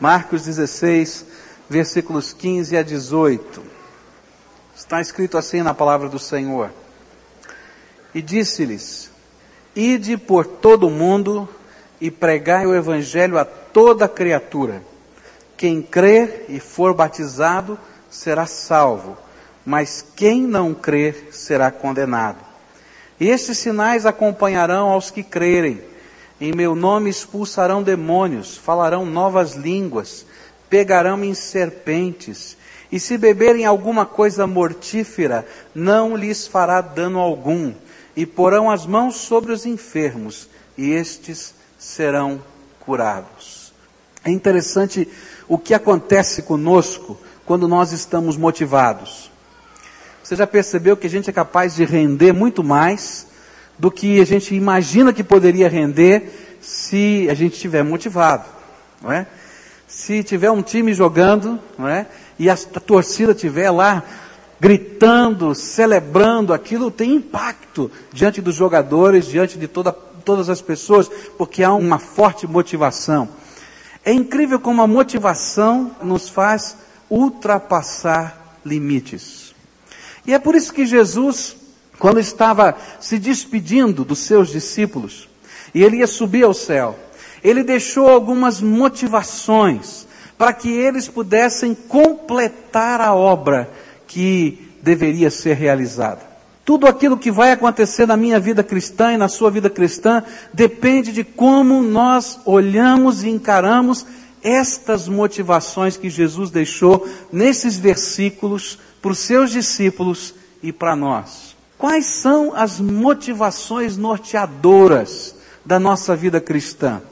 Marcos 16, versículos 15 a 18. Está escrito assim na palavra do Senhor. E disse-lhes: Ide por todo o mundo e pregai o evangelho a toda criatura. Quem crer e for batizado será salvo, mas quem não crer será condenado. E estes sinais acompanharão aos que crerem. Em meu nome expulsarão demônios, falarão novas línguas, pegarão em serpentes, e se beberem alguma coisa mortífera, não lhes fará dano algum, e porão as mãos sobre os enfermos, e estes serão curados. É interessante o que acontece conosco quando nós estamos motivados. Você já percebeu que a gente é capaz de render muito mais do que a gente imagina que poderia render se a gente estiver motivado, não é? Se tiver um time jogando, não é? E a, torcida estiver lá gritando, celebrando, aquilo tem impacto diante dos jogadores, diante de toda, todas as pessoas, porque há uma forte motivação. É incrível como a motivação nos faz ultrapassar limites. E é por isso que Jesus, quando estava se despedindo dos seus discípulos, e ele ia subir ao céu, ele deixou algumas motivações para que eles pudessem completar a obra que deveria ser realizada. Tudo aquilo que vai acontecer na minha vida cristã e na sua vida cristã depende de como nós olhamos e encaramos estas motivações que Jesus deixou nesses versículos para os seus discípulos e para nós. Quais são as motivações norteadoras da nossa vida cristã?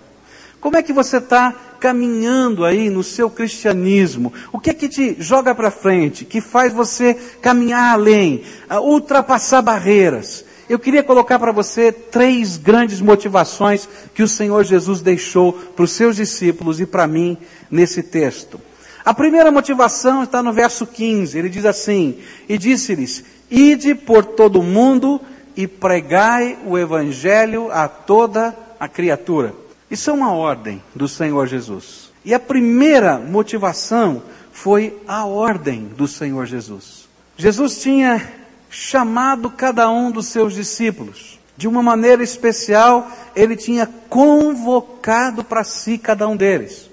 Como é que você está caminhando aí no seu cristianismo? O que é que te joga para frente, que faz você caminhar além, ultrapassar barreiras? Eu queria colocar para você três grandes motivações que o Senhor Jesus deixou para os seus discípulos e para mim nesse texto. A primeira motivação está no verso 15. Ele diz assim: E disse-lhes: Ide por todo o mundo e pregai o evangelho a toda a criatura. Isso é uma ordem do Senhor Jesus. E a primeira motivação foi a ordem do Senhor Jesus. Jesus tinha chamado cada um dos seus discípulos. De uma maneira especial, ele tinha convocado para si cada um deles.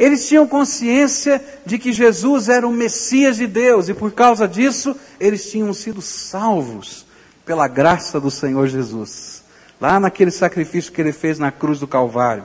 Eles tinham consciência de que Jesus era o Messias de Deus e por causa disso, eles tinham sido salvos pela graça do Senhor Jesus lá naquele sacrifício que ele fez na cruz do Calvário.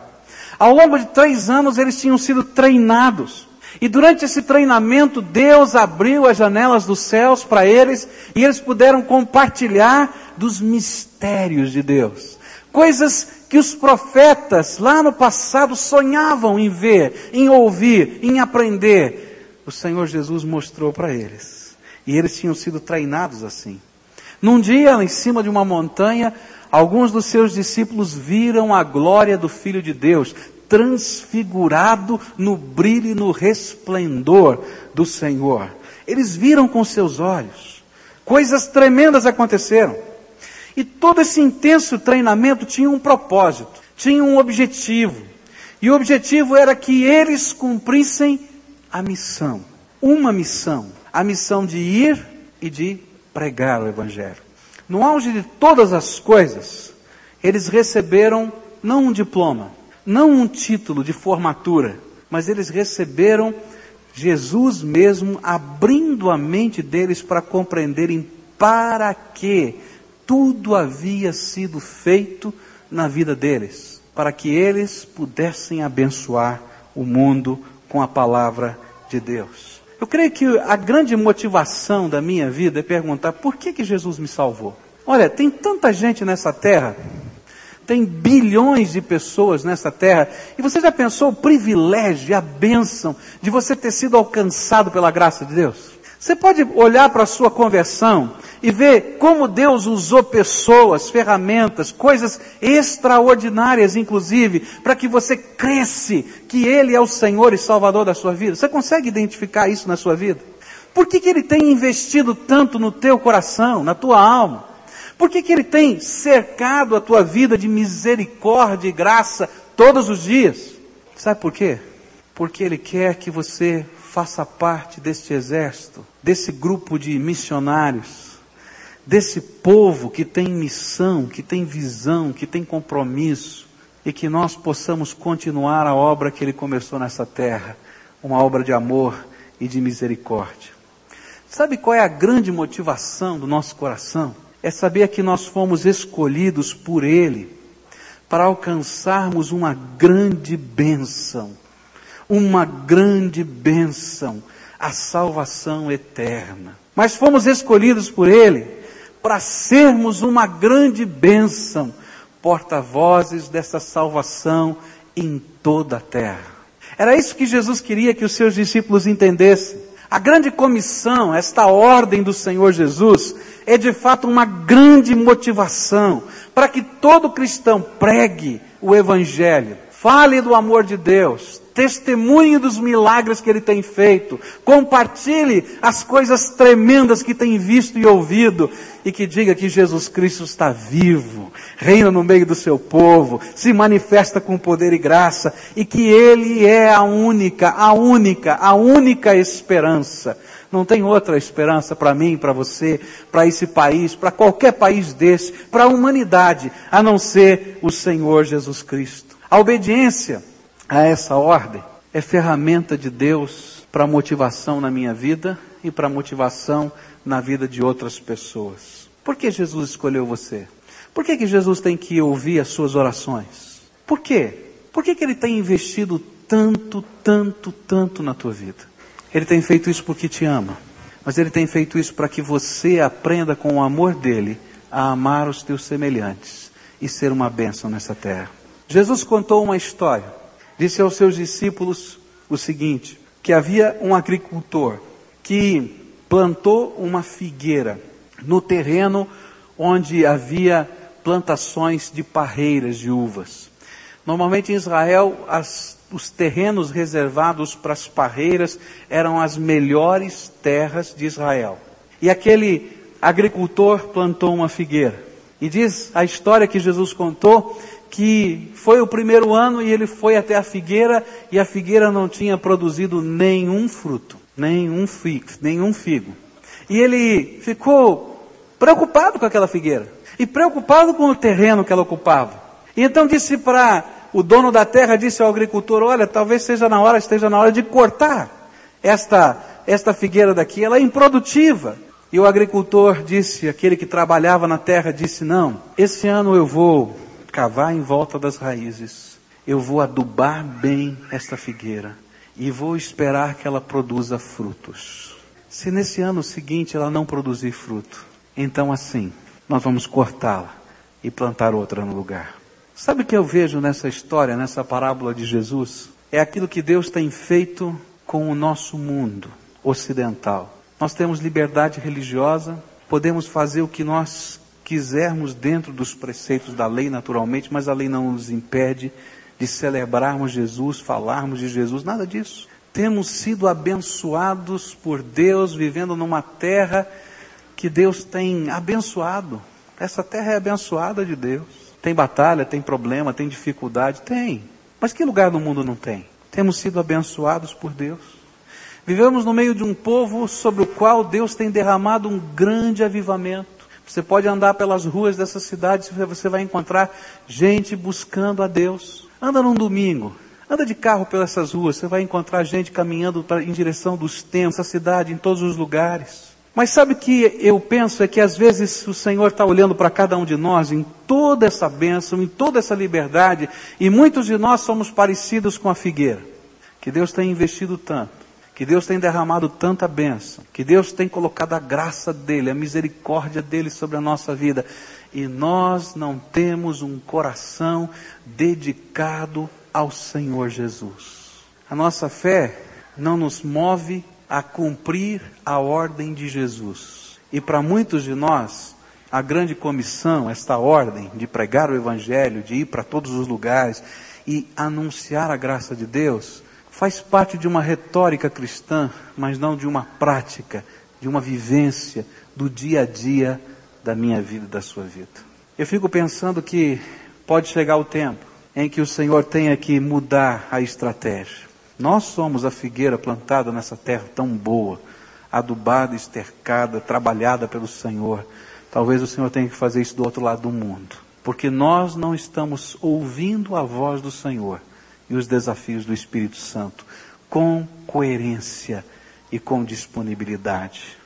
Ao longo de três anos eles tinham sido treinados. E durante esse treinamento, Deus abriu as janelas dos céus para eles e eles puderam compartilhar dos mistérios de Deus. Coisas que os profetas lá no passado sonhavam em ver, em ouvir, em aprender. O Senhor Jesus mostrou para eles. E eles tinham sido treinados assim. Num dia, em cima de uma montanha, Alguns dos seus discípulos viram a glória do Filho de Deus, transfigurado no brilho e no resplendor do Senhor. Eles viram com seus olhos. Coisas tremendas aconteceram. E todo esse intenso treinamento tinha um propósito, tinha um objetivo. E o objetivo era que eles cumprissem a missão. Uma missão. A missão de ir e de pregar o Evangelho. No auge de todas as coisas, eles receberam não um diploma, não um título de formatura, mas eles receberam Jesus mesmo abrindo a mente deles para compreenderem para que tudo havia sido feito na vida deles, para que eles pudessem abençoar o mundo com a palavra de Deus. Eu creio que a grande motivação da minha vida é perguntar por que, que Jesus me salvou. Olha, tem tanta gente nessa terra, tem bilhões de pessoas nessa terra, e você já pensou o privilégio e a bênção de você ter sido alcançado pela graça de Deus? Você pode olhar para a sua conversão e ver como Deus usou pessoas, ferramentas, coisas extraordinárias, inclusive, para que você cresce que Ele é o Senhor e Salvador da sua vida. Você consegue identificar isso na sua vida? Por que, que Ele tem investido tanto no teu coração, na tua alma? Por que, que Ele tem cercado a tua vida de misericórdia e graça todos os dias? Sabe por quê? porque Ele quer que você faça parte deste exército, desse grupo de missionários, desse povo que tem missão, que tem visão, que tem compromisso, e que nós possamos continuar a obra que Ele começou nessa terra, uma obra de amor e de misericórdia. Sabe qual é a grande motivação do nosso coração? É saber que nós fomos escolhidos por Ele para alcançarmos uma grande bênção, uma grande bênção, a salvação eterna. Mas fomos escolhidos por Ele para sermos uma grande bênção, porta-vozes dessa salvação em toda a terra. Era isso que Jesus queria que os seus discípulos entendessem. A grande comissão, esta ordem do Senhor Jesus, é de fato uma grande motivação para que todo cristão pregue o Evangelho, fale do amor de Deus, testemunhe dos milagres que ele tem feito, compartilhe as coisas tremendas que tem visto e ouvido, e que diga que Jesus Cristo está vivo, reina no meio do seu povo, se manifesta com poder e graça, e que Ele é a única, a única, a única esperança. Não tem outra esperança para mim, para você, para esse país, para qualquer país desse, para a humanidade, a não ser o Senhor Jesus Cristo. A obediência a essa ordem é ferramenta de Deus para motivação na minha vida e para motivação na vida de outras pessoas. Por que Jesus escolheu você? Por que, que Jesus tem que ouvir as suas orações? Por quê? Por que, que ele tem investido tanto, tanto, tanto na tua vida? Ele tem feito isso porque te ama, mas ele tem feito isso para que você aprenda com o amor dele a amar os teus semelhantes e ser uma bênção nessa terra. Jesus contou uma história disse aos seus discípulos o seguinte: que havia um agricultor que plantou uma figueira no terreno onde havia plantações de parreiras de uvas. Normalmente em Israel, as, os terrenos reservados para as parreiras eram as melhores terras de Israel. E aquele agricultor plantou uma figueira. E diz a história que Jesus contou que foi o primeiro ano e ele foi até a figueira e a figueira não tinha produzido nenhum fruto, nenhum figo, nenhum figo. E ele ficou preocupado com aquela figueira e preocupado com o terreno que ela ocupava. E então disse para o dono da terra, disse ao agricultor, olha, talvez seja na hora, esteja na hora de cortar esta, esta figueira daqui, ela é improdutiva. E o agricultor disse, aquele que trabalhava na terra, disse, não, esse ano eu vou cavar em volta das raízes. Eu vou adubar bem esta figueira e vou esperar que ela produza frutos. Se nesse ano seguinte ela não produzir fruto, então assim, nós vamos cortá-la e plantar outra no lugar. Sabe o que eu vejo nessa história, nessa parábola de Jesus? É aquilo que Deus tem feito com o nosso mundo ocidental. Nós temos liberdade religiosa, podemos fazer o que nós quisermos dentro dos preceitos da lei, naturalmente, mas a lei não nos impede de celebrarmos Jesus, falarmos de Jesus, nada disso. Temos sido abençoados por Deus, vivendo numa terra que Deus tem abençoado. Essa terra é abençoada de Deus. Tem batalha, tem problema, tem dificuldade? Tem. Mas que lugar no mundo não tem? Temos sido abençoados por Deus. Vivemos no meio de um povo sobre o qual Deus tem derramado um grande avivamento. Você pode andar pelas ruas dessa cidade e você vai encontrar gente buscando a Deus. Anda num domingo, anda de carro pelas ruas, você vai encontrar gente caminhando pra, em direção dos templos, essa cidade, em todos os lugares. Mas sabe o que eu penso é que às vezes o Senhor está olhando para cada um de nós em toda essa bênção, em toda essa liberdade, e muitos de nós somos parecidos com a figueira, que Deus tem investido tanto que Deus tem derramado tanta bênção, que Deus tem colocado a graça dele, a misericórdia dele sobre a nossa vida, e nós não temos um coração dedicado ao Senhor Jesus. A nossa fé não nos move a cumprir a ordem de Jesus. E para muitos de nós, a grande comissão, esta ordem de pregar o Evangelho, de ir para todos os lugares e anunciar a graça de Deus, faz parte de uma retórica cristã, mas não de uma prática, de uma vivência do dia a dia da minha vida e da sua vida. Eu fico pensando que pode chegar o tempo em que o Senhor tenha que mudar a estratégia. Nós somos a figueira plantada nessa terra tão boa, adubada, estercada, trabalhada pelo Senhor. Talvez o Senhor tenha que fazer isso do outro lado do mundo, porque nós não estamos ouvindo a voz do Senhor e os desafios do Espírito Santo com coerência e com disponibilidade.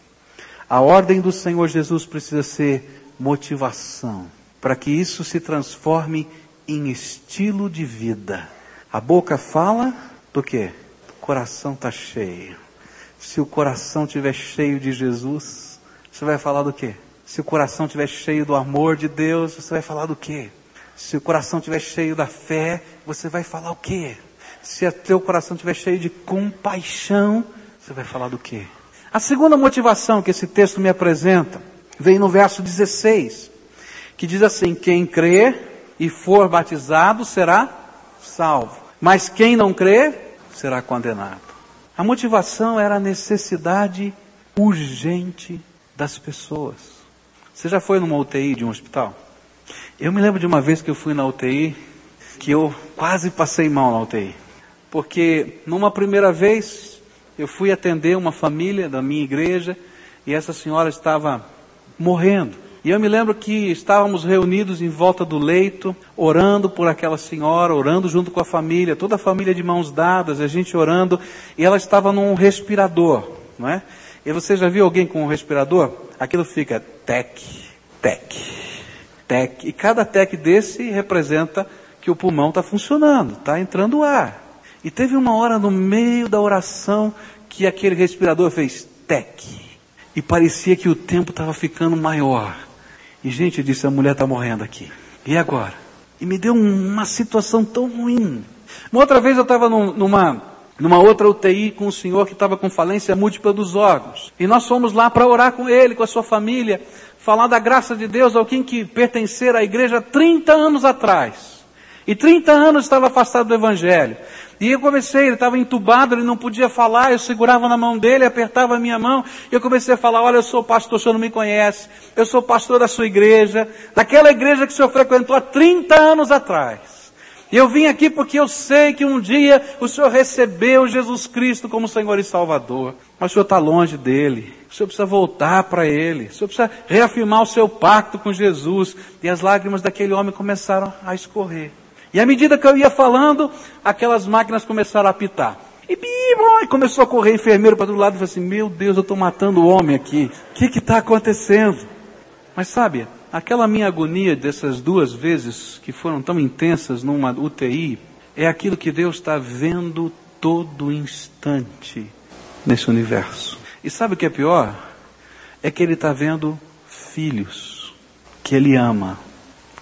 A ordem do Senhor Jesus precisa ser motivação, para que isso se transforme em estilo de vida. A boca fala do que? O coração está cheio. Se o coração estiver cheio de Jesus, você vai falar do quê? Se o coração estiver cheio do amor de Deus, você vai falar do quê? Se o coração estiver cheio da fé, você vai falar o quê? Se o teu coração estiver cheio de compaixão, você vai falar do quê? A segunda motivação que esse texto me apresenta vem no verso 16, que diz assim: Quem crê e for batizado será salvo, mas quem não crê será condenado. A motivação era a necessidade urgente das pessoas. Você já foi numa UTI de um hospital? Eu me lembro de uma vez que eu fui na UTI, que eu quase passei mal na UTI. Porque numa primeira vez eu fui atender uma família da minha igreja e essa senhora estava morrendo. E eu me lembro que estávamos reunidos em volta do leito, orando por aquela senhora, orando junto com a família, toda a família de mãos dadas, a gente orando, e ela estava num respirador, não é? E você já viu alguém com um respirador? Aquilo fica tec, tec, tec, e cada tec desse representa que o pulmão está funcionando, está entrando ar. E teve uma hora no meio da oração que aquele respirador fez tec. E parecia que o tempo estava ficando maior. E gente, eu disse, a mulher está morrendo aqui. E agora? E me deu uma situação tão ruim. Uma outra vez eu estava numa, numa outra UTI com um senhor que estava com falência múltipla dos órgãos. E nós fomos lá para orar com ele, com a sua família, falar da graça de Deus, alguém que pertencer à igreja 30 anos atrás. E 30 anos estava afastado do Evangelho. E eu comecei, ele estava entubado, ele não podia falar, eu segurava na mão dele, apertava a minha mão, e eu comecei a falar, olha, eu sou pastor, o senhor não me conhece, eu sou pastor da sua igreja, daquela igreja que o senhor frequentou há 30 anos atrás. E eu vim aqui porque eu sei que um dia o Senhor recebeu Jesus Cristo como Senhor e Salvador. Mas o Senhor está longe dele. O Senhor precisa voltar para ele. O Senhor precisa reafirmar o seu pacto com Jesus. E as lágrimas daquele homem começaram a escorrer. E à medida que eu ia falando, aquelas máquinas começaram a apitar. E, começou a correr enfermeiro para todo lado e falou assim: Meu Deus, eu estou matando o homem aqui. O que está acontecendo? Mas sabe, aquela minha agonia dessas duas vezes que foram tão intensas numa UTI, é aquilo que Deus está vendo todo instante nesse universo. E sabe o que é pior? É que Ele está vendo filhos que Ele ama,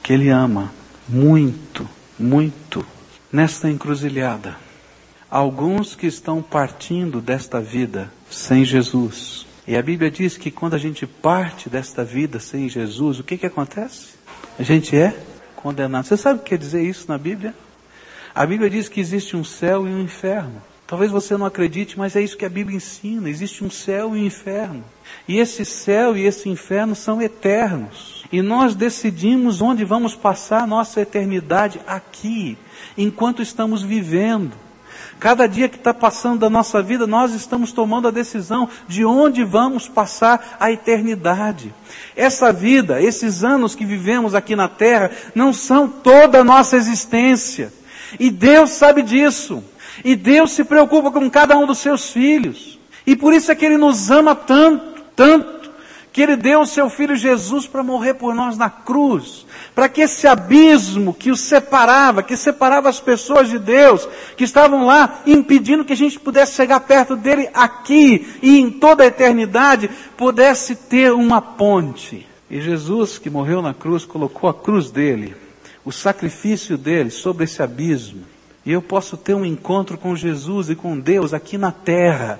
que Ele ama muito muito nesta encruzilhada. Alguns que estão partindo desta vida sem Jesus. E a Bíblia diz que quando a gente parte desta vida sem Jesus, o que que acontece? A gente é condenado. Você sabe o que quer dizer isso na Bíblia? A Bíblia diz que existe um céu e um inferno. Talvez você não acredite, mas é isso que a Bíblia ensina. Existe um céu e um inferno. E esse céu e esse inferno são eternos. E nós decidimos onde vamos passar a nossa eternidade aqui, enquanto estamos vivendo. Cada dia que está passando da nossa vida, nós estamos tomando a decisão de onde vamos passar a eternidade. Essa vida, esses anos que vivemos aqui na terra, não são toda a nossa existência. E Deus sabe disso. E Deus se preocupa com cada um dos seus filhos. E por isso é que Ele nos ama tanto, tanto que Ele deu o seu Filho Jesus para morrer por nós na cruz, para que esse abismo que os separava, que separava as pessoas de Deus, que estavam lá impedindo que a gente pudesse chegar perto dele aqui e em toda a eternidade, pudesse ter uma ponte. E Jesus, que morreu na cruz, colocou a cruz dele, o sacrifício dele sobre esse abismo. E eu posso ter um encontro com Jesus e com Deus aqui na terra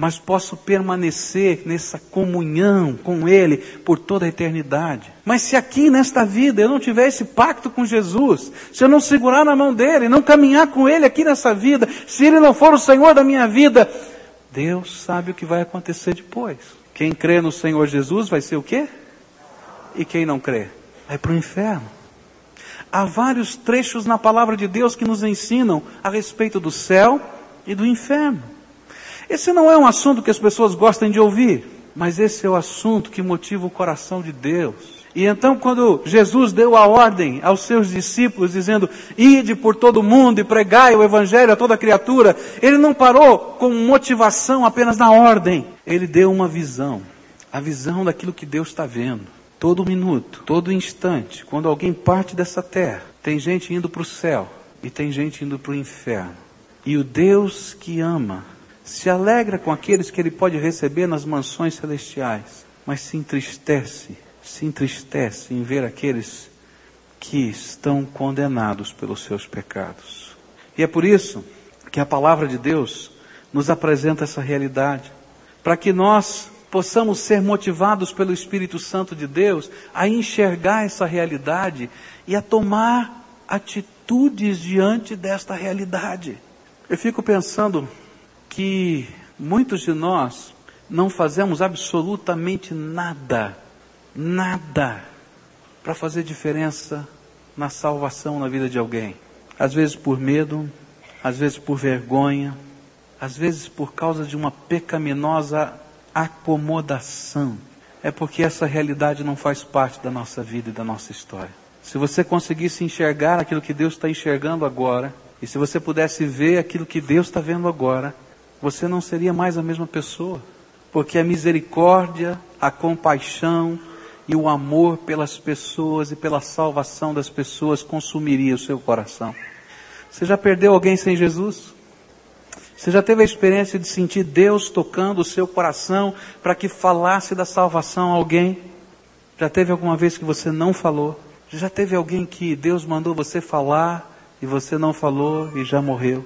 mas posso permanecer nessa comunhão com Ele por toda a eternidade. Mas se aqui nesta vida eu não tiver esse pacto com Jesus, se eu não segurar na mão dele, não caminhar com Ele aqui nessa vida, se Ele não for o Senhor da minha vida, Deus sabe o que vai acontecer depois. Quem crê no Senhor Jesus vai ser o quê? E quem não crê? Vai para o inferno. Há vários trechos na palavra de Deus que nos ensinam a respeito do céu e do inferno. Esse não é um assunto que as pessoas gostam de ouvir, mas esse é o assunto que motiva o coração de Deus. E então, quando Jesus deu a ordem aos seus discípulos, dizendo, ide por todo mundo e pregai o evangelho a toda criatura, ele não parou com motivação apenas na ordem. Ele deu uma visão. A visão daquilo que Deus está vendo. Todo minuto, todo instante, quando alguém parte dessa terra, tem gente indo para o céu e tem gente indo para o inferno. E o Deus que ama se alegra com aqueles que ele pode receber nas mansões celestiais, mas se entristece se entristece em ver aqueles que estão condenados pelos seus pecados. E é por isso que a palavra de Deus nos apresenta essa realidade, para que nós possamos ser motivados pelo Espírito Santo de Deus a enxergar essa realidade e a tomar atitudes diante desta realidade. Eu fico pensando que muitos de nós não fazemos absolutamente nada nada para fazer diferença na salvação na vida de alguém. Às vezes por medo, às vezes por vergonha, às vezes por causa de uma pecaminosa acomodação. É porque essa realidade não faz parte da nossa vida e da nossa história. Se você conseguisse enxergar aquilo que Deus está enxergando agora, e se você pudesse ver aquilo que Deus está vendo agora, você não seria mais a mesma pessoa. Porque a misericórdia, a compaixão, e o amor pelas pessoas e pela salvação das pessoas consumiria o seu coração. Você já perdeu alguém sem Jesus? Você já teve a experiência de sentir Deus tocando o seu coração para que falasse da salvação a alguém? Já teve alguma vez que você não falou? Já teve alguém que Deus mandou você falar e você não falou e já morreu?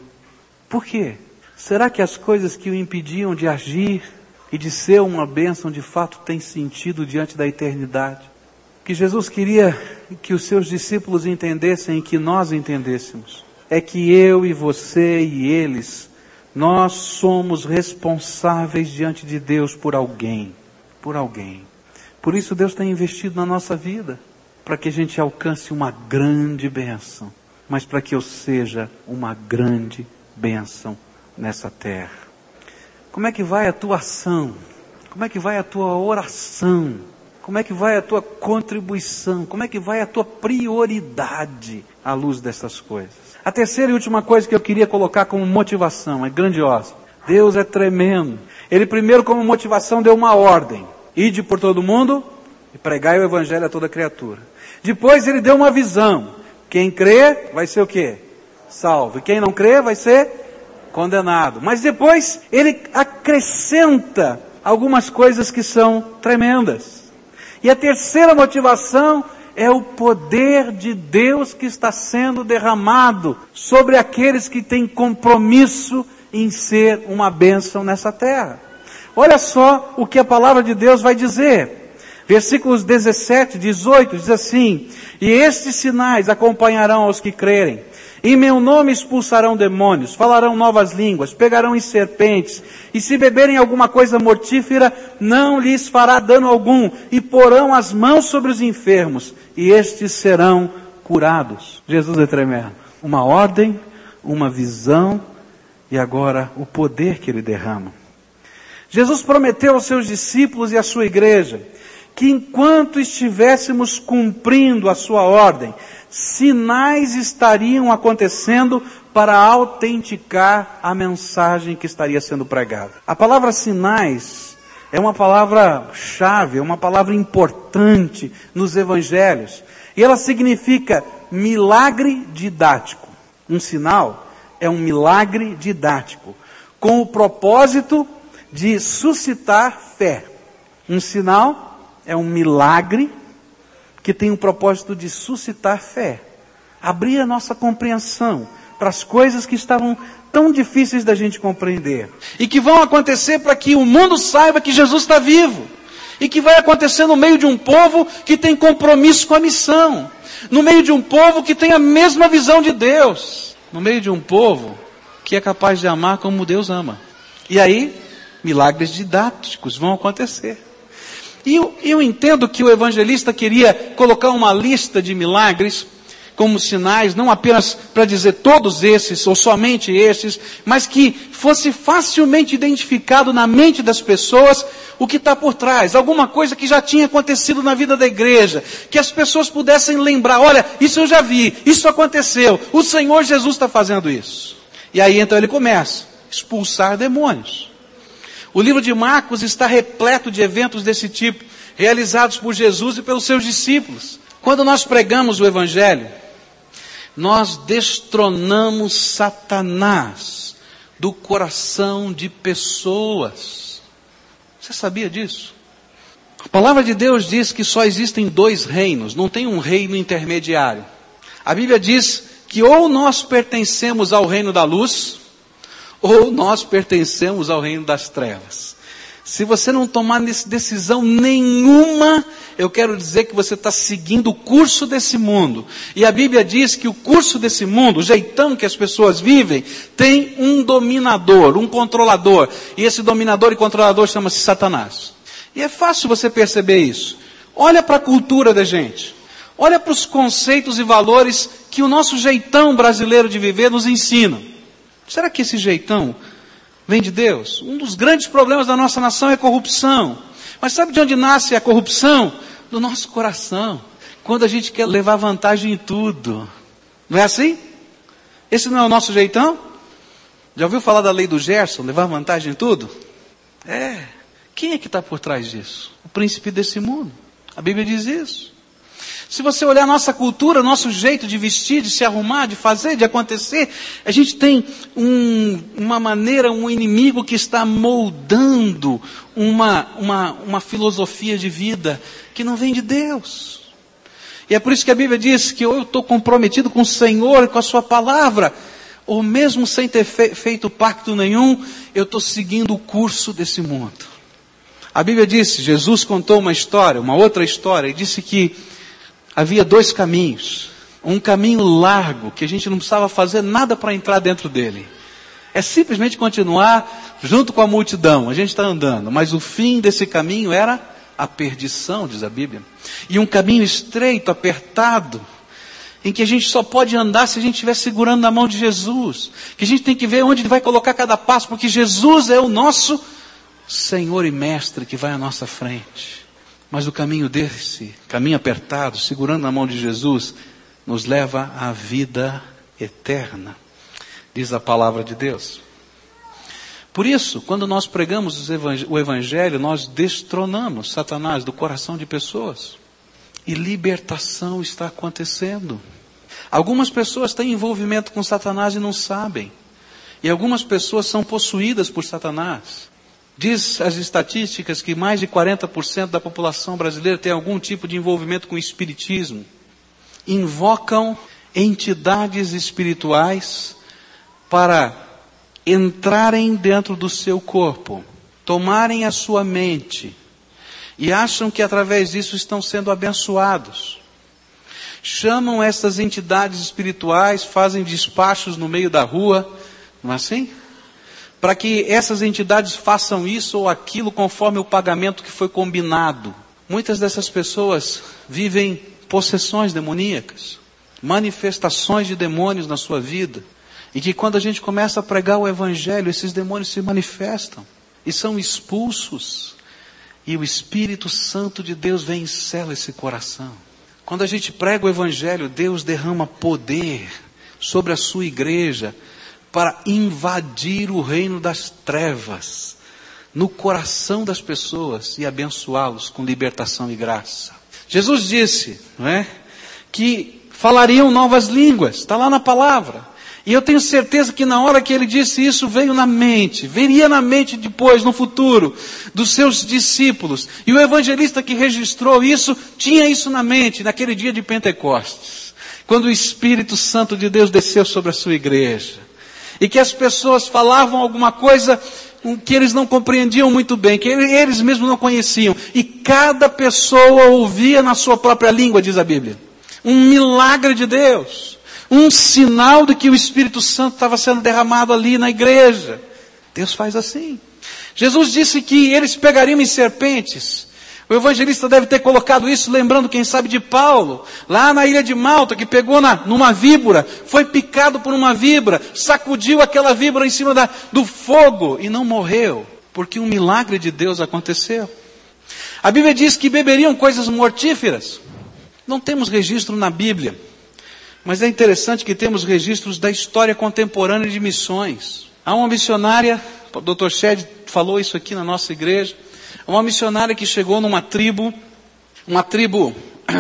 Por quê? Será que as coisas que o impediam de agir e de ser uma bênção de fato tem sentido diante da eternidade. Que Jesus queria que os seus discípulos entendessem e que nós entendêssemos. É que eu e você e eles, nós somos responsáveis diante de Deus por alguém. Por alguém. Por isso Deus tem investido na nossa vida. Para que a gente alcance uma grande bênção. Mas para que eu seja uma grande bênção nessa terra. Como é que vai a tua ação? Como é que vai a tua oração? Como é que vai a tua contribuição? Como é que vai a tua prioridade à luz dessas coisas? A terceira e última coisa que eu queria colocar como motivação é grandiosa. Deus é tremendo. Ele primeiro como motivação deu uma ordem. Ide por todo mundo e pregai o evangelho a toda criatura. Depois ele deu uma visão. Quem crê vai ser o quê? Salvo. E quem não crê vai ser condenado. Mas depois ele acrescenta algumas coisas que são tremendas. E a terceira motivação é o poder de Deus que está sendo derramado sobre aqueles que têm compromisso em ser uma bênção nessa terra. Olha só o que a palavra de Deus vai dizer. Versículos 17, 18 diz assim: E estes sinais acompanharão aos que crerem. Em meu nome expulsarão demônios, falarão novas línguas, pegarão em serpentes, e se beberem alguma coisa mortífera, não lhes fará dano algum, e porão as mãos sobre os enfermos, e estes serão curados. Jesus é tremendo. Uma ordem, uma visão, e agora o poder que ele derrama. Jesus prometeu aos seus discípulos e à sua igreja que enquanto estivéssemos cumprindo a sua ordem, sinais estariam acontecendo para autenticar a mensagem que estaria sendo pregada. A palavra sinais é uma palavra chave, é uma palavra importante nos evangelhos. E ela significa milagre didático. Um sinal é um milagre didático, com o propósito de suscitar fé. Um sinal é um milagre que tem o propósito de suscitar fé, abrir a nossa compreensão para as coisas que estavam tão difíceis da gente compreender e que vão acontecer para que o mundo saiba que Jesus está vivo e que vai acontecer no meio de um povo que tem compromisso com a missão, no meio de um povo que tem a mesma visão de Deus, no meio de um povo que é capaz de amar como Deus ama. E aí, milagres didáticos vão acontecer. E eu, eu entendo que o evangelista queria colocar uma lista de milagres como sinais, não apenas para dizer todos esses ou somente esses, mas que fosse facilmente identificado na mente das pessoas o que está por trás, alguma coisa que já tinha acontecido na vida da igreja, que as pessoas pudessem lembrar, olha, isso eu já vi, isso aconteceu, o Senhor Jesus está fazendo isso. E aí então ele começa, expulsar demônios. O livro de Marcos está repleto de eventos desse tipo, realizados por Jesus e pelos seus discípulos. Quando nós pregamos o Evangelho, nós destronamos Satanás do coração de pessoas. Você sabia disso? A palavra de Deus diz que só existem dois reinos, não tem um reino intermediário. A Bíblia diz que ou nós pertencemos ao reino da luz, ou nós pertencemos ao reino das trevas. Se você não tomar decisão nenhuma, eu quero dizer que você está seguindo o curso desse mundo. E a Bíblia diz que o curso desse mundo, o jeitão que as pessoas vivem, tem um dominador, um controlador. E esse dominador e controlador chama-se Satanás. E é fácil você perceber isso. Olha para a cultura da gente. Olha para os conceitos e valores que o nosso jeitão brasileiro de viver nos ensina. Será que esse jeitão vem de Deus? Um dos grandes problemas da nossa nação é corrupção. Mas sabe de onde nasce a corrupção? Do nosso coração. Quando a gente quer levar vantagem em tudo. Não é assim? Esse não é o nosso jeitão? Já ouviu falar da lei do Gerson, levar vantagem em tudo? É. Quem é que está por trás disso? O príncipe desse mundo. A Bíblia diz isso. Se você olhar nossa cultura, nosso jeito de vestir, de se arrumar, de fazer, de acontecer, a gente tem um, uma maneira, um inimigo que está moldando uma, uma, uma filosofia de vida que não vem de Deus. E é por isso que a Bíblia diz que eu estou comprometido com o Senhor e com a Sua palavra, ou mesmo sem ter fe feito pacto nenhum, eu estou seguindo o curso desse mundo. A Bíblia diz, Jesus contou uma história, uma outra história, e disse que havia dois caminhos. Um caminho largo, que a gente não precisava fazer nada para entrar dentro dele. É simplesmente continuar junto com a multidão. A gente está andando, mas o fim desse caminho era a perdição, diz a Bíblia. E um caminho estreito, apertado, em que a gente só pode andar se a gente estiver segurando na mão de Jesus. Que a gente tem que ver onde ele vai colocar cada passo, porque Jesus é o nosso Senhor e Mestre que vai à nossa frente. Mas o caminho desse, caminho apertado, segurando na mão de Jesus, nos leva à vida eterna, diz a palavra de Deus. Por isso, quando nós pregamos o Evangelho, nós destronamos Satanás do coração de pessoas. E libertação está acontecendo. Algumas pessoas têm envolvimento com Satanás e não sabem. E algumas pessoas são possuídas por Satanás. Diz as estatísticas que mais de 40% da população brasileira tem algum tipo de envolvimento com o espiritismo. Invocam entidades espirituais para entrarem dentro do seu corpo, tomarem a sua mente e acham que através disso estão sendo abençoados. Chamam essas entidades espirituais, fazem despachos no meio da rua, não é assim? Para que essas entidades façam isso ou aquilo conforme o pagamento que foi combinado. Muitas dessas pessoas vivem possessões demoníacas, manifestações de demônios na sua vida, e que quando a gente começa a pregar o Evangelho, esses demônios se manifestam e são expulsos, e o Espírito Santo de Deus vem e sela esse coração. Quando a gente prega o Evangelho, Deus derrama poder sobre a sua igreja, para invadir o reino das trevas no coração das pessoas e abençoá-los com libertação e graça. Jesus disse, não é, que falariam novas línguas, está lá na palavra. E eu tenho certeza que na hora que ele disse isso, veio na mente, viria na mente depois, no futuro, dos seus discípulos. E o evangelista que registrou isso, tinha isso na mente, naquele dia de Pentecostes, quando o Espírito Santo de Deus desceu sobre a sua igreja e que as pessoas falavam alguma coisa que eles não compreendiam muito bem, que eles mesmos não conheciam, e cada pessoa ouvia na sua própria língua, diz a Bíblia. Um milagre de Deus, um sinal de que o Espírito Santo estava sendo derramado ali na igreja. Deus faz assim. Jesus disse que eles pegariam em serpentes, O evangelista deve ter colocado isso, lembrando, quem sabe, de Paulo, lá na ilha de Malta, que pegou na, numa víbora, foi picado por uma víbora, sacudiu aquela víbora em cima da, do fogo e não morreu, porque um milagre de Deus aconteceu. A Bíblia diz que beberiam coisas mortíferas. Não temos registro na Bíblia, mas é interessante que temos registros da história contemporânea de missões. Há uma missionária, o Dr. Shed falou isso aqui na nossa igreja, uma missionária que chegou numa tribo, uma tribo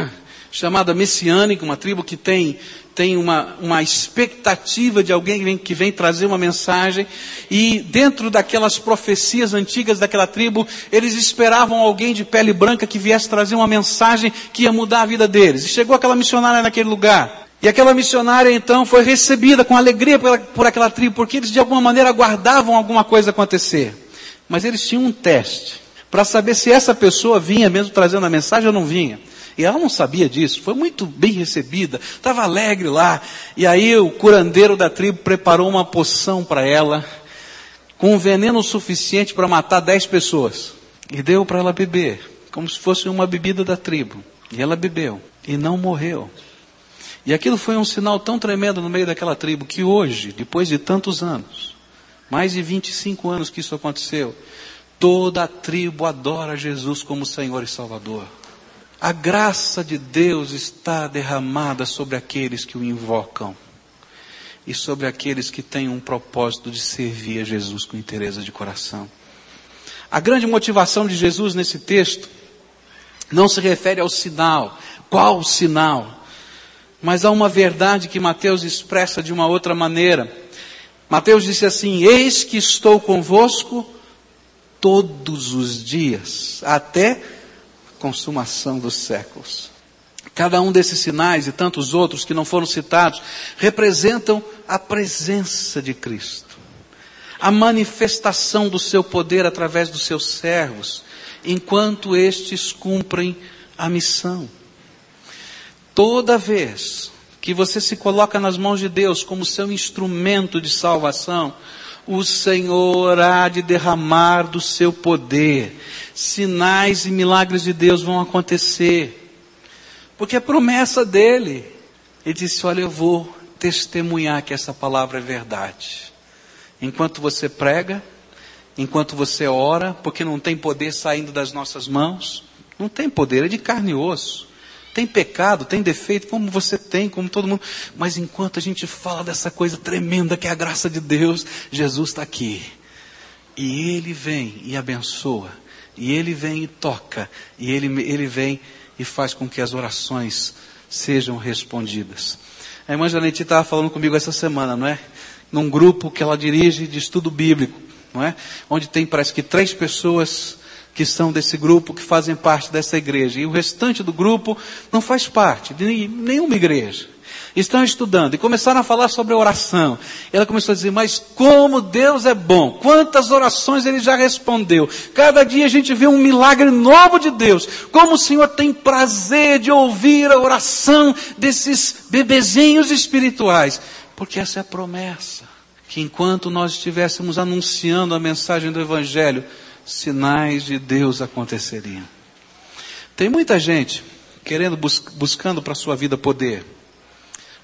chamada messiânica, uma tribo que tem, tem uma, uma expectativa de alguém que vem, que vem trazer uma mensagem, e dentro daquelas profecias antigas daquela tribo, eles esperavam alguém de pele branca que viesse trazer uma mensagem que ia mudar a vida deles. E chegou aquela missionária naquele lugar. E aquela missionária então foi recebida com alegria por, por aquela tribo, porque eles de alguma maneira aguardavam alguma coisa acontecer. Mas eles tinham um teste para saber se essa pessoa vinha mesmo trazendo a mensagem ou não vinha. E ela não sabia disso, foi muito bem recebida, estava alegre lá. E aí o curandeiro da tribo preparou uma poção para ela, com um veneno suficiente para matar dez pessoas. E deu para ela beber, como se fosse uma bebida da tribo. E ela bebeu, e não morreu. E aquilo foi um sinal tão tremendo no meio daquela tribo, que hoje, depois de tantos anos, mais de 25 anos que isso aconteceu, Toda a tribo adora Jesus como Senhor e Salvador. A graça de Deus está derramada sobre aqueles que o invocam e sobre aqueles que têm um propósito de servir a Jesus com interesse de coração. A grande motivação de Jesus nesse texto não se refere ao sinal, qual o sinal, mas a uma verdade que Mateus expressa de uma outra maneira. Mateus disse assim: Eis que estou convosco todos os dias, até consumação dos séculos. Cada um desses sinais e tantos outros que não foram citados representam a presença de Cristo, a manifestação do seu poder através dos seus servos, enquanto estes cumprem a missão. Toda vez que você se coloca nas mãos de Deus como seu instrumento de salvação, o Senhor há de derramar do seu poder. Sinais e milagres de Deus vão acontecer. Porque é promessa dele. Ele disse: Olha, eu vou testemunhar que essa palavra é verdade. Enquanto você prega, enquanto você ora, porque não tem poder saindo das nossas mãos, não tem poder, é de carne e osso. Tem pecado, tem defeito, como você tem, como todo mundo. Mas enquanto a gente fala dessa coisa tremenda que é a graça de Deus, Jesus está aqui. E Ele vem e abençoa. E Ele vem e toca. E Ele, ele vem e faz com que as orações sejam respondidas. A irmã Janete estava falando comigo essa semana, não é? Num grupo que ela dirige de estudo bíblico, não é? Onde tem parece que três pessoas que são desse grupo, que fazem parte dessa igreja. E o restante do grupo não faz parte de nenhuma igreja. Estão estudando e começaram a falar sobre oração. Ela começou a dizer, mas como Deus é bom, quantas orações Ele já respondeu. Cada dia a gente vê um milagre novo de Deus. Como o Senhor tem prazer de ouvir a oração desses bebezinhos espirituais. Porque essa é a promessa. Que enquanto nós estivéssemos anunciando a mensagem do Evangelho, sinais de Deus aconteceriam. Tem muita gente querendo bus buscando para sua vida poder,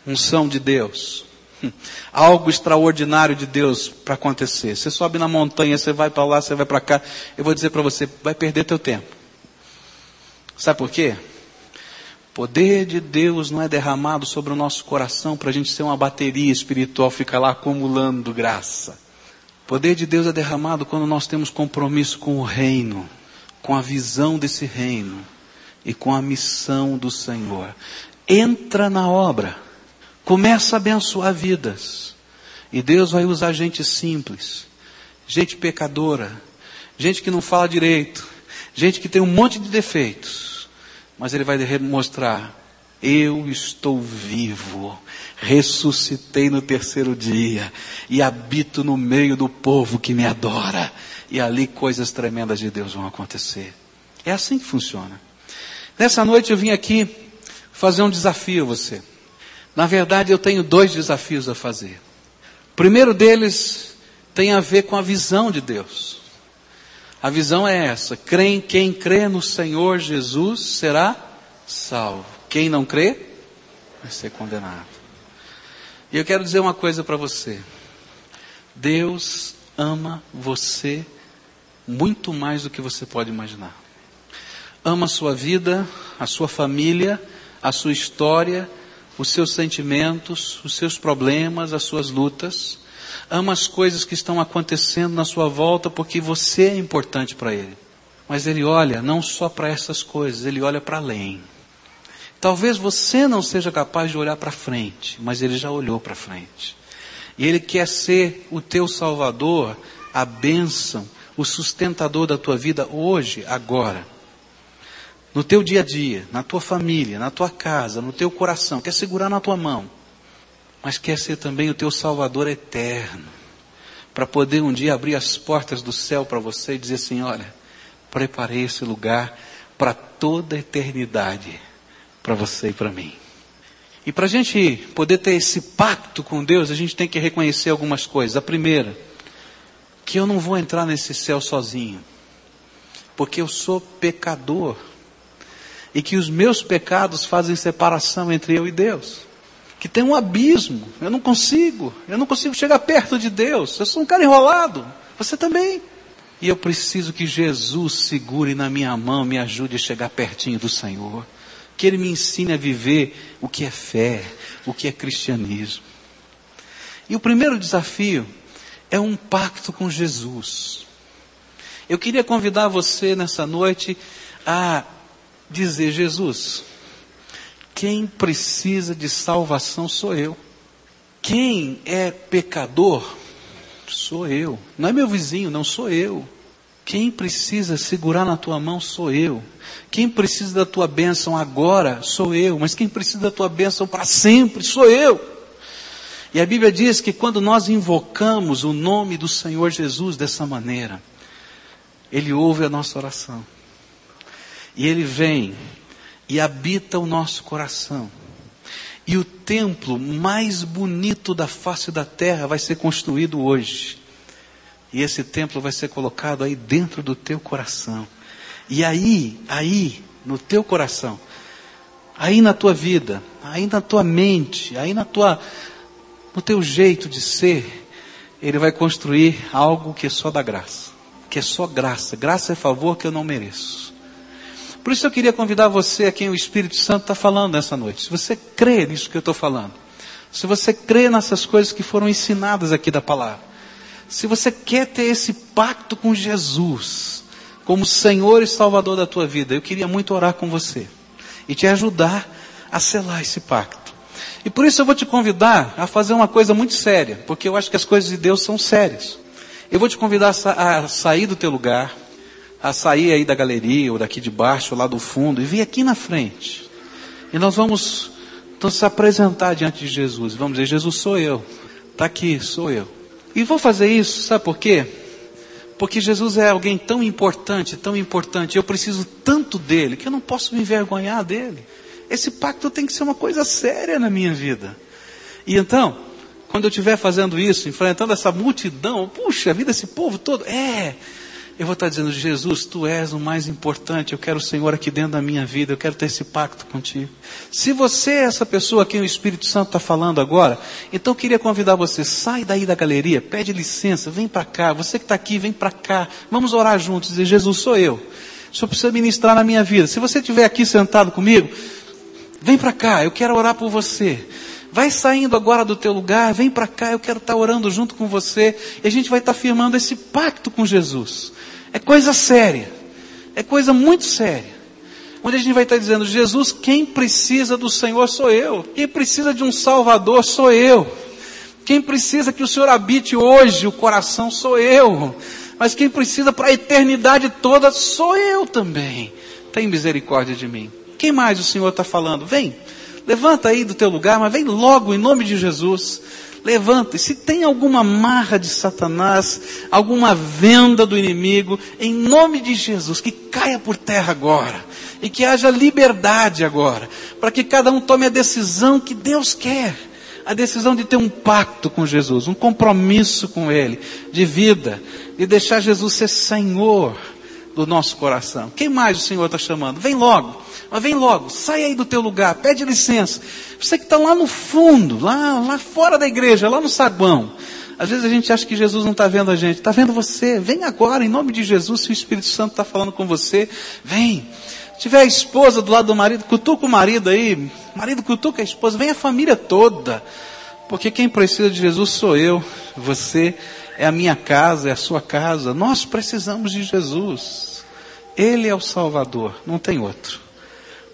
unção de Deus, algo extraordinário de Deus para acontecer. Você sobe na montanha, você vai para lá, você vai para cá. Eu vou dizer para você, vai perder teu tempo. Sabe por quê? Poder de Deus não é derramado sobre o nosso coração para a gente ser uma bateria espiritual, ficar lá acumulando graça poder de Deus é derramado quando nós temos compromisso com o reino, com a visão desse reino e com a missão do Senhor. Entra na obra, começa a abençoar vidas. E Deus vai usar gente simples, gente pecadora, gente que não fala direito, gente que tem um monte de defeitos, mas Ele vai mostrar: eu estou vivo, ressuscitei no terceiro dia e habito no meio do povo que me adora. E ali coisas tremendas de Deus vão acontecer. É assim que funciona. Nessa noite eu vim aqui fazer um desafio a você. Na verdade, eu tenho dois desafios a fazer. O primeiro deles tem a ver com a visão de Deus. A visão é essa: quem, quem crê no Senhor Jesus será salvo. Quem não crê vai ser condenado. E eu quero dizer uma coisa para você. Deus ama você muito mais do que você pode imaginar. Ama a sua vida, a sua família, a sua história, os seus sentimentos, os seus problemas, as suas lutas. Ama as coisas que estão acontecendo na sua volta porque você é importante para Ele. Mas Ele olha não só para essas coisas, Ele olha para além. Talvez você não seja capaz de olhar para frente, mas Ele já olhou para frente. E Ele quer ser o teu Salvador, a bênção, o sustentador da tua vida hoje, agora. No teu dia a dia, na tua família, na tua casa, no teu coração. Quer segurar na tua mão. Mas quer ser também o teu Salvador eterno. Para poder um dia abrir as portas do céu para você e dizer assim: olha, preparei esse lugar para toda a eternidade. Para você e para mim. E para a gente poder ter esse pacto com Deus, a gente tem que reconhecer algumas coisas. A primeira, que eu não vou entrar nesse céu sozinho, porque eu sou pecador, e que os meus pecados fazem separação entre eu e Deus. Que tem um abismo, eu não consigo, eu não consigo chegar perto de Deus, eu sou um cara enrolado, você também. E eu preciso que Jesus segure na minha mão, me ajude a chegar pertinho do Senhor que Ele me ensine a viver o que é fé, o que é cristianismo. E o primeiro desafio é um pacto com Jesus. Eu queria convidar você nessa noite a dizer: Jesus, quem precisa de salvação sou eu. Quem é pecador sou eu. Não é meu vizinho, não sou eu. Quem precisa segurar na tua mão sou eu. Quem precisa da tua bênção agora sou eu. Mas quem precisa da tua bênção para sempre sou eu. E a Bíblia diz que quando nós invocamos o nome do Senhor Jesus dessa maneira, Ele ouve a nossa oração. E Ele vem e habita o nosso coração. E o templo mais bonito da face da terra vai ser construído hoje. E esse templo vai ser colocado aí dentro do teu coração. E aí, aí, no teu coração, aí na tua vida, aí na tua mente, aí na tua, no teu jeito de ser, ele vai construir algo que é só da graça. Que é só graça. Graça é favor que eu não mereço. Por isso eu queria convidar você a quem o Espírito Santo está falando nessa noite. Se você crê nisso que eu estou falando, se você crê nessas coisas que foram ensinadas aqui da palavra, se você quer ter esse pacto com Jesus, como Senhor e Salvador da tua vida, eu queria muito orar com você e te ajudar a selar esse pacto. E por isso eu vou te convidar a fazer uma coisa muito séria, porque eu acho que as coisas de Deus são sérias. Eu vou te convidar a sair do teu lugar, a sair aí da galeria, ou daqui de baixo, ou lá do fundo, e vir aqui na frente. E nós vamos então, se apresentar diante de Jesus. Vamos dizer, Jesus sou eu. Está aqui, sou eu. E vou fazer isso, sabe por quê? Porque Jesus é alguém tão importante, tão importante, eu preciso tanto dele, que eu não posso me envergonhar dele. Esse pacto tem que ser uma coisa séria na minha vida. E então, quando eu estiver fazendo isso, enfrentando essa multidão, puxa, a vida desse povo todo, é, eu vou estar dizendo, Jesus, tu és o mais importante, eu quero o Senhor aqui dentro da minha vida, eu quero ter esse pacto contigo. Se você é essa pessoa a quem o Espírito Santo está falando agora, então eu queria convidar você, sai daí da galeria, pede licença, vem para cá, você que está aqui, vem para cá, vamos orar juntos, dizer, Jesus, sou eu. O Senhor precisa ministrar na minha vida. Se você estiver aqui sentado comigo, vem para cá, eu quero orar por você. Vai saindo agora do teu lugar, vem para cá, eu quero estar tá orando junto com você. E a gente vai estar tá firmando esse pacto com Jesus. É coisa séria. É coisa muito séria. Onde a gente vai estar dizendo, Jesus, quem precisa do Senhor sou eu. Quem precisa de um Salvador sou eu. Quem precisa que o Senhor habite hoje o coração sou eu. Mas quem precisa para a eternidade toda sou eu também. Tem misericórdia de mim. Quem mais o Senhor está falando? Vem, levanta aí do teu lugar, mas vem logo em nome de Jesus levanta. Se tem alguma marra de Satanás, alguma venda do inimigo, em nome de Jesus, que caia por terra agora. E que haja liberdade agora. Para que cada um tome a decisão que Deus quer. a decisão de ter um pacto com Jesus, um compromisso com Ele, de vida, de deixar Jesus ser Senhor do nosso coração. Quem mais o Senhor está chamando? Vem logo, mas vem logo, sai aí do teu lugar, pede licença. Você que está lá no fundo, lá, lá fora da igreja, lá no saguão. Às vezes a gente acha que Jesus não está vendo a gente, está vendo você. Vem agora, em nome de Jesus, se o Espírito Santo está falando com você, vem. Se tiver a esposa do lado do marido, cutuca o marido aí, marido cutuca a esposa, vem a família toda. Porque quem precisa de Jesus sou eu, você, é a minha casa, é a sua casa. Nós precisamos de Jesus. Ele é o Salvador, não tem outro.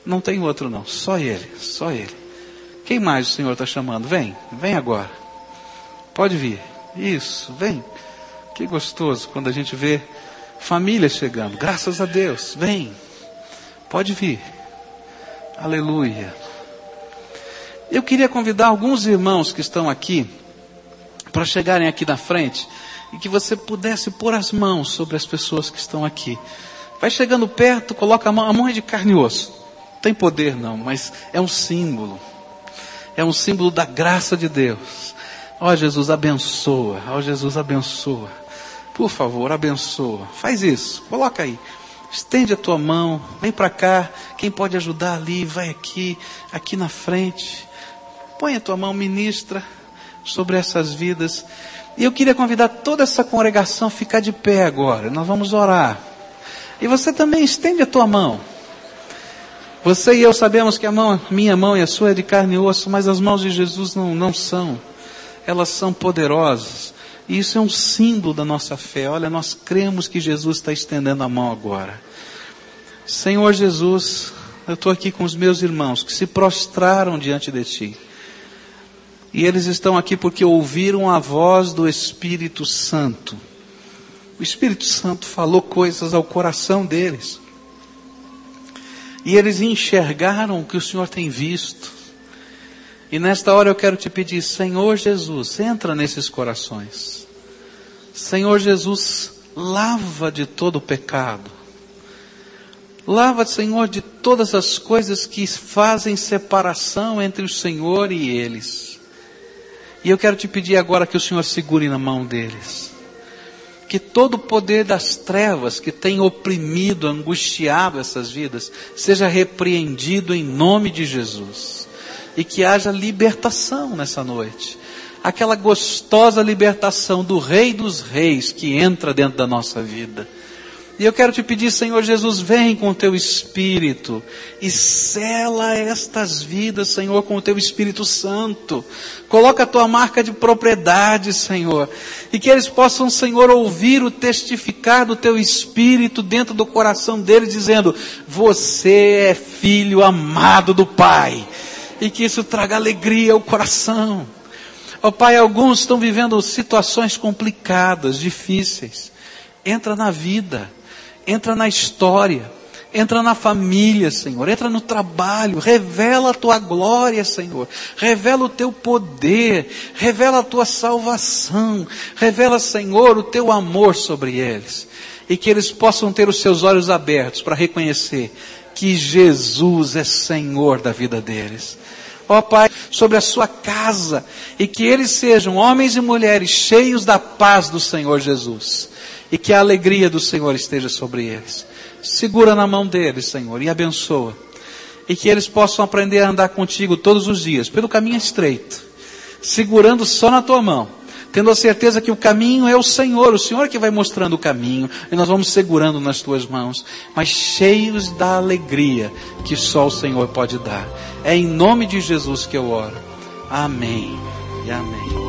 Não tem outro não, só Ele, só Ele. Quem mais o Senhor está chamando? Vem, vem agora. Pode vir. Isso, vem. Que gostoso quando a gente vê família chegando. Graças a Deus. Vem. Pode vir. Aleluia. Eu queria convidar alguns irmãos que estão aqui para chegarem aqui na frente e que você pudesse pôr as mãos sobre as pessoas que estão aqui. Vai chegando perto, coloca a mão, a mão é de carne e osso. Não tem poder não, mas é um símbolo. É um símbolo da graça de Deus. Ó oh, Jesus, abençoa. Ó oh, Jesus, abençoa. Por favor, abençoa. Faz isso. Coloca aí. Estende a tua mão. Vem para cá. Quem pode ajudar ali, vai aqui, aqui na frente. Põe a tua mão, ministra sobre essas vidas. E eu queria convidar toda essa congregação a ficar de pé agora. Nós vamos orar. E você também estende a tua mão. Você e eu sabemos que a mão, minha mão e a sua é de carne e osso, mas as mãos de Jesus não, não são. Elas são poderosas. E isso é um símbolo da nossa fé. Olha, nós cremos que Jesus está estendendo a mão agora. Senhor Jesus, eu estou aqui com os meus irmãos que se prostraram diante de Ti. E eles estão aqui porque ouviram a voz do Espírito Santo. O Espírito Santo falou coisas ao coração deles. E eles enxergaram o que o Senhor tem visto. E nesta hora eu quero te pedir, Senhor Jesus, entra nesses corações. Senhor Jesus, lava de todo o pecado. Lava, Senhor, de todas as coisas que fazem separação entre o Senhor e eles. E eu quero te pedir agora que o Senhor segure na mão deles. Que todo o poder das trevas que tem oprimido, angustiado essas vidas, seja repreendido em nome de Jesus. E que haja libertação nessa noite. Aquela gostosa libertação do Rei dos Reis que entra dentro da nossa vida e eu quero te pedir, Senhor Jesus, vem com o teu Espírito e sela estas vidas, Senhor, com o teu Espírito Santo. Coloca a tua marca de propriedade, Senhor. E que eles possam, Senhor, ouvir o testificar do teu Espírito dentro do coração deles, dizendo: Você é filho amado do Pai. E que isso traga alegria ao coração. Ó oh, Pai, alguns estão vivendo situações complicadas, difíceis. Entra na vida entra na história, entra na família, Senhor, entra no trabalho, revela a tua glória, Senhor, revela o teu poder, revela a tua salvação, revela, Senhor, o teu amor sobre eles, e que eles possam ter os seus olhos abertos para reconhecer que Jesus é Senhor da vida deles. Ó Pai, sobre a sua casa, e que eles sejam homens e mulheres cheios da paz do Senhor Jesus e que a alegria do Senhor esteja sobre eles. Segura na mão deles, Senhor, e abençoa. E que eles possam aprender a andar contigo todos os dias, pelo caminho estreito, segurando só na tua mão, tendo a certeza que o caminho é o Senhor, o Senhor que vai mostrando o caminho, e nós vamos segurando nas tuas mãos, mas cheios da alegria que só o Senhor pode dar. É em nome de Jesus que eu oro. Amém e amém.